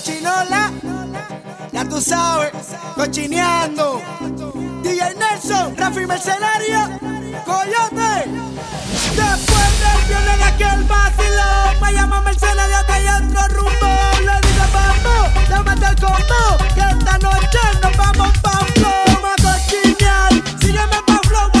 cochinola, ya tú sabes, cochineando. DJ Nelson, Rafi Mercenario, Coyote. Después del viernes de aquel vacilón, me llama Mercenario que hay otro rumbo. Le digo, vamos, llámate el combo, que esta noche nos vamos pa' flow. Vamos a cochinear, sígueme pa' flow.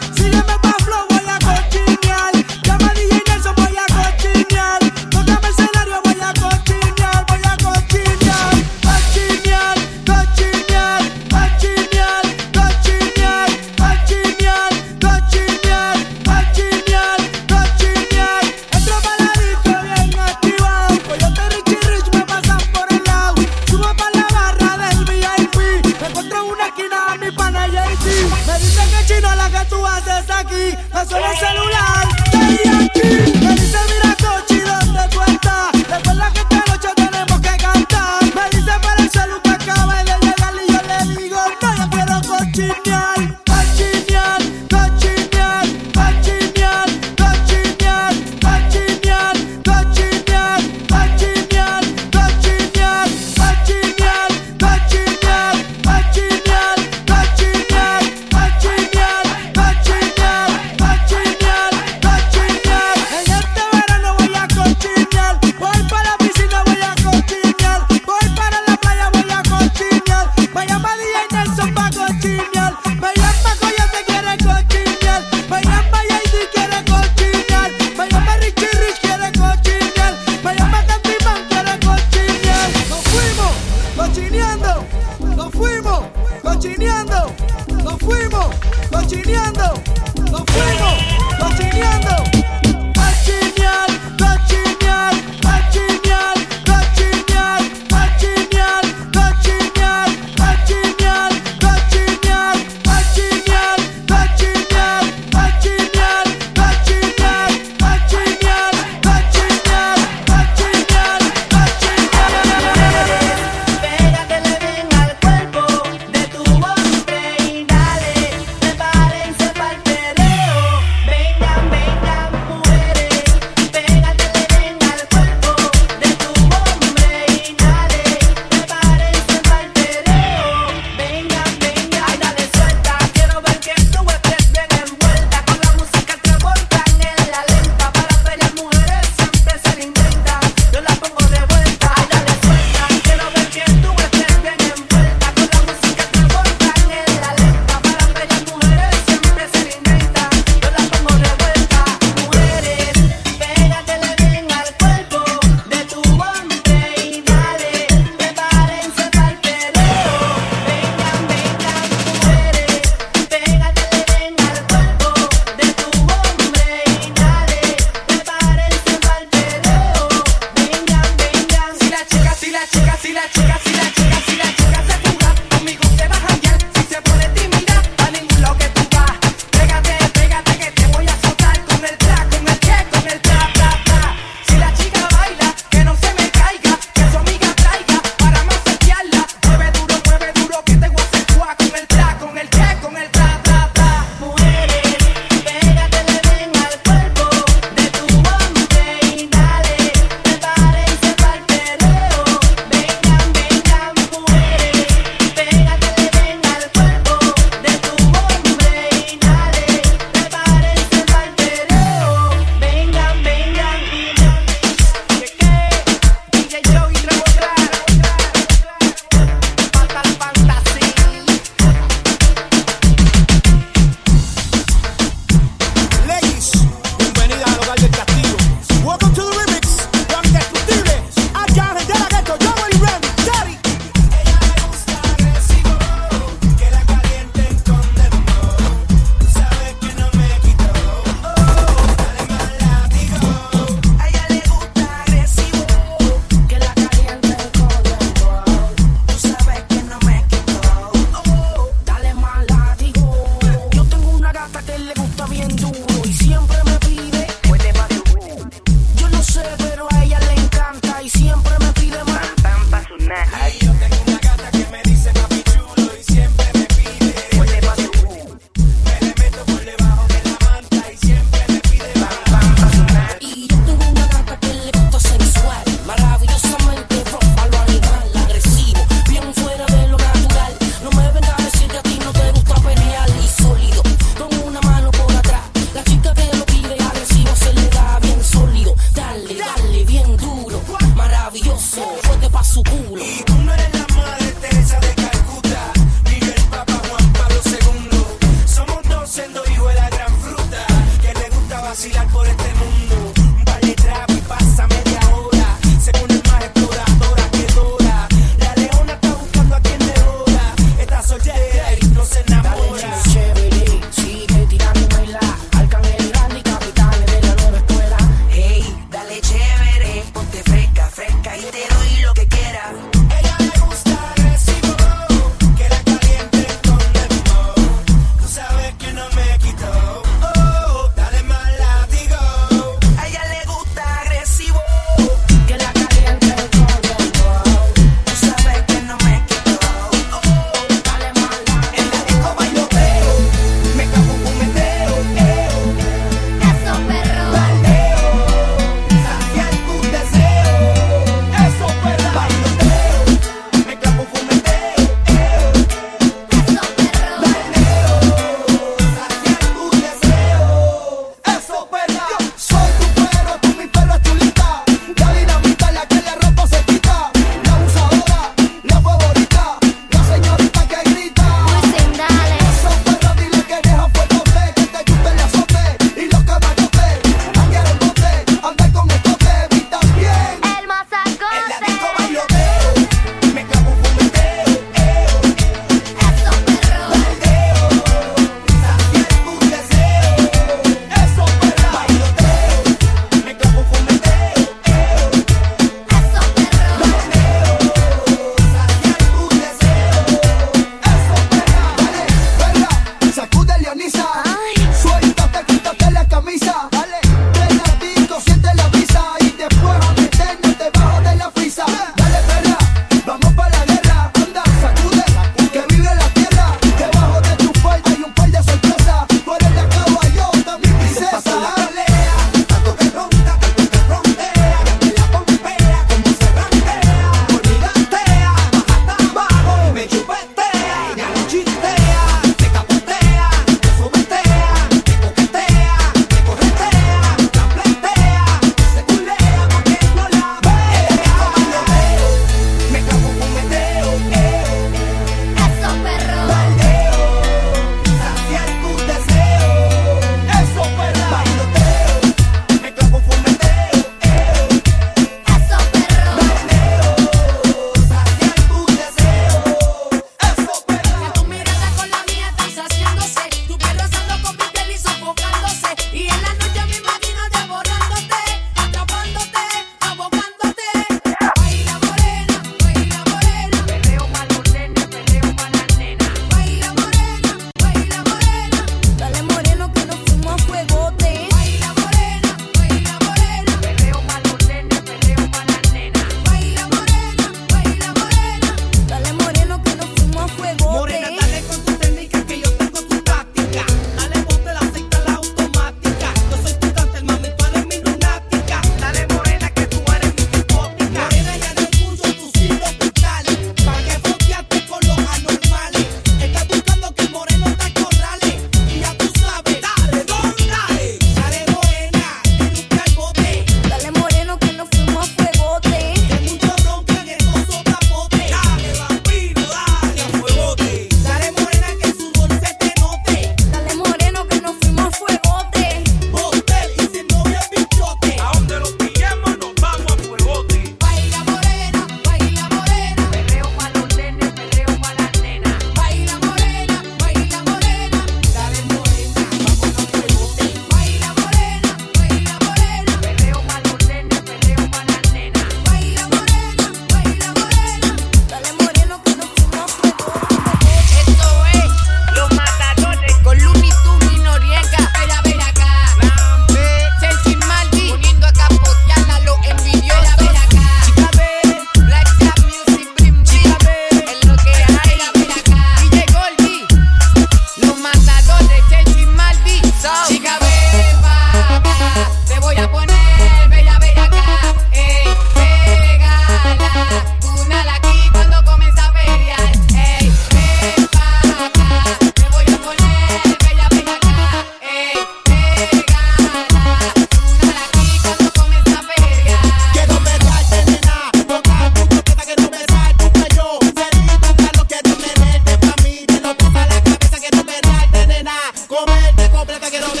placa que no me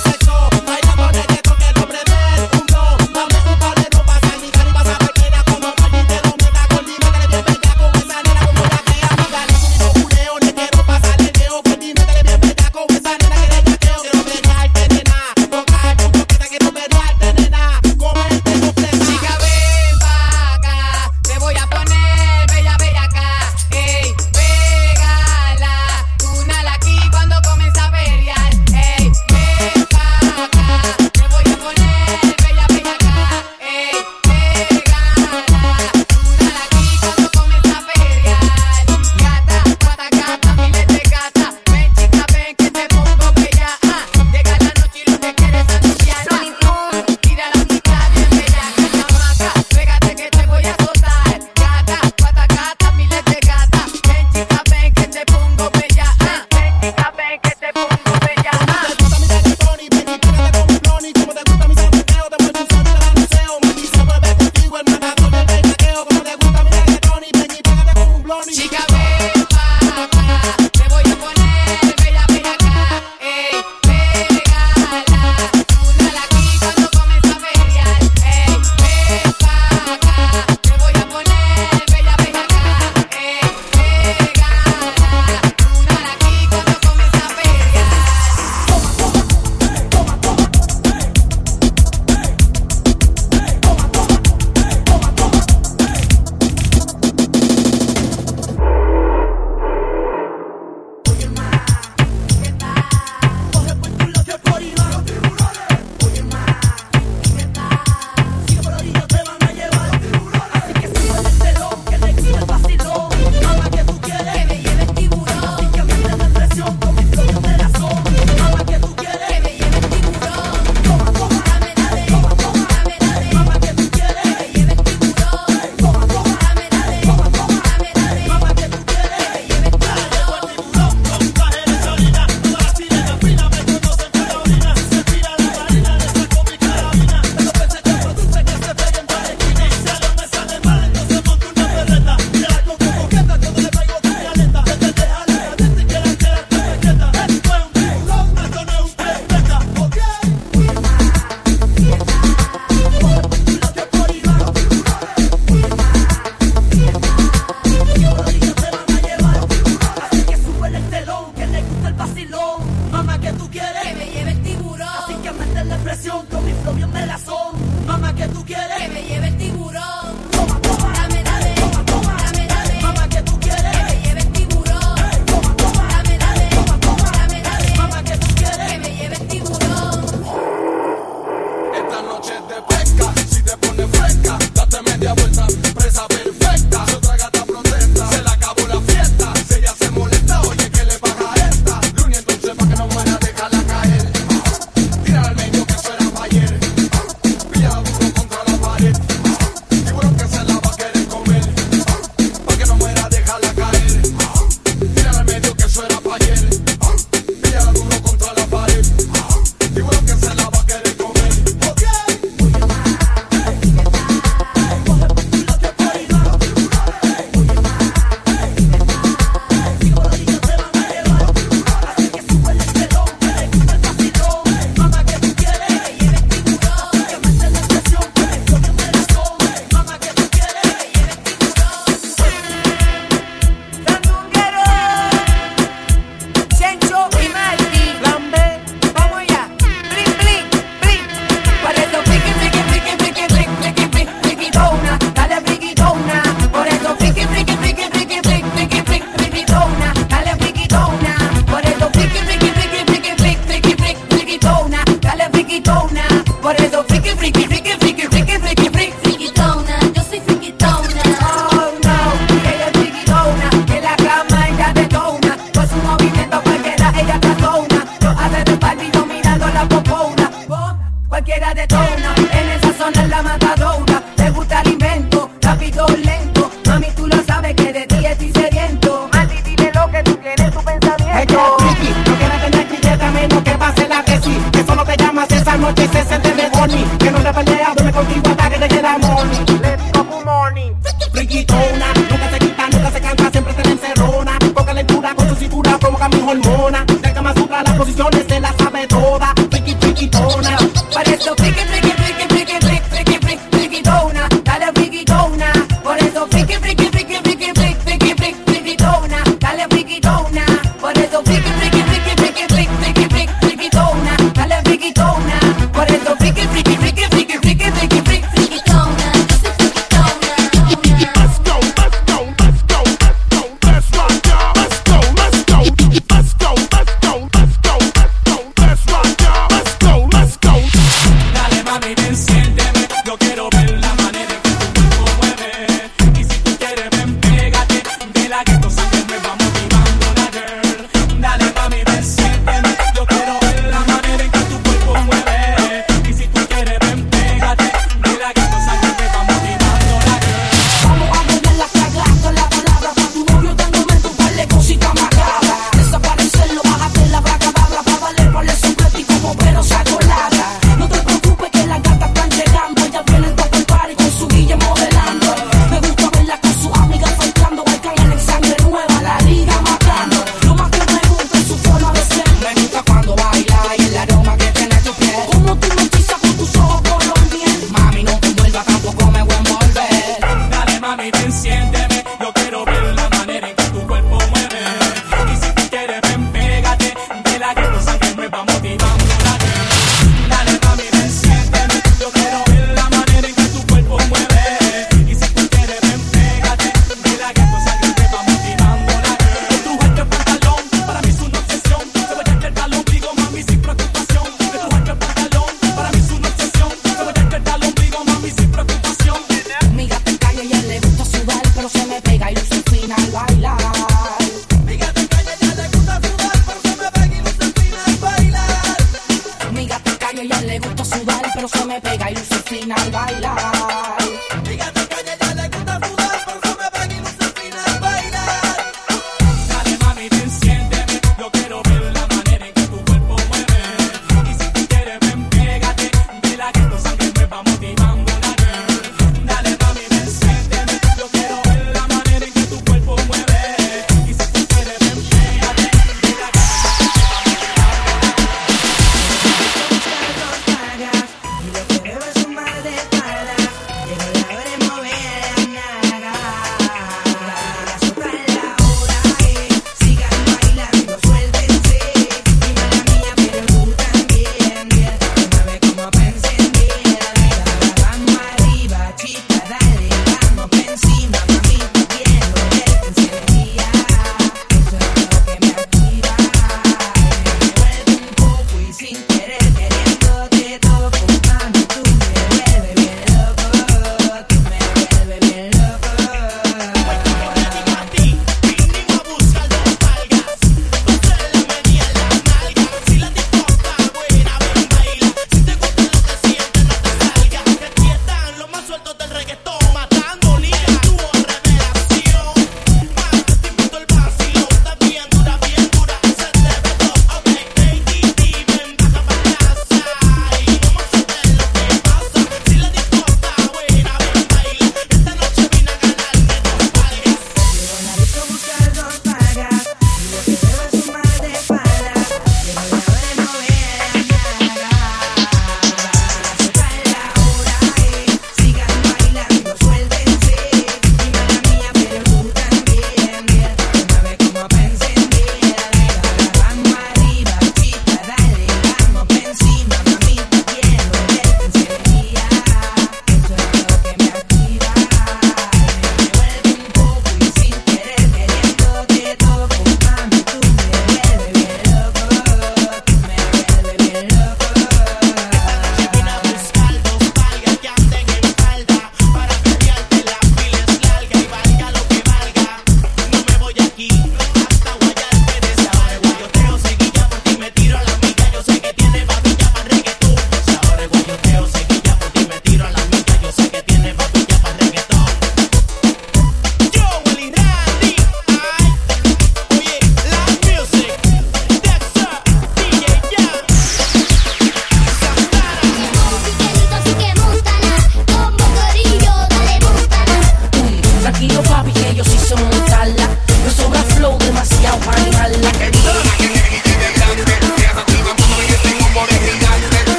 sexo. Let's go, let's go, let's go, let's go,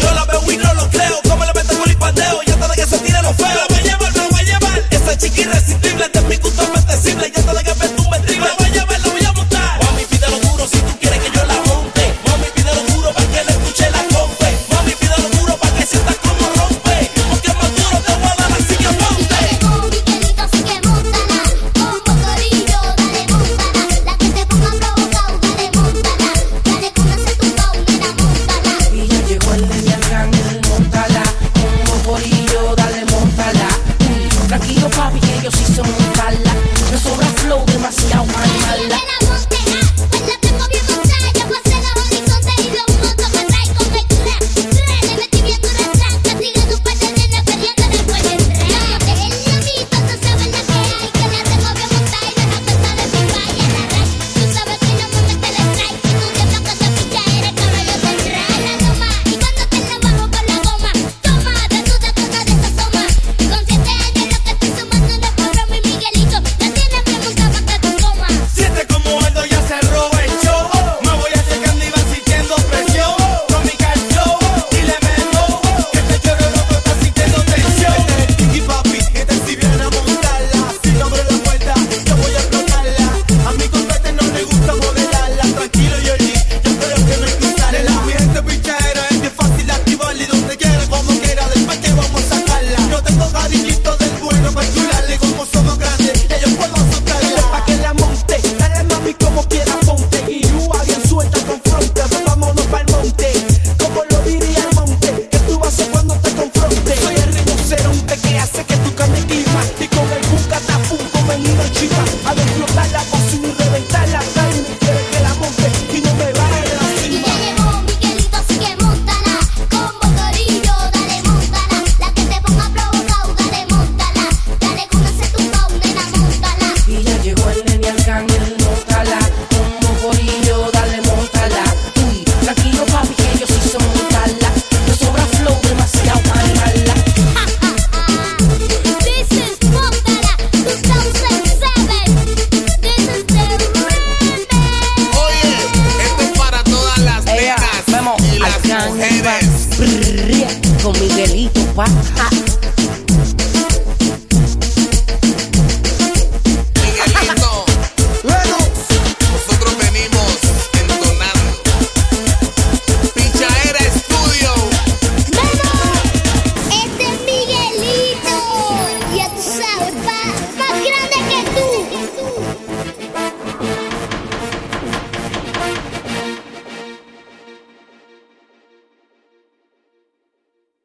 Yo la veo y no lo creo, como le metemos el pandeo, ya está de que se tire los feos. No va a llevar, no va a llevar. Esa chiquilla.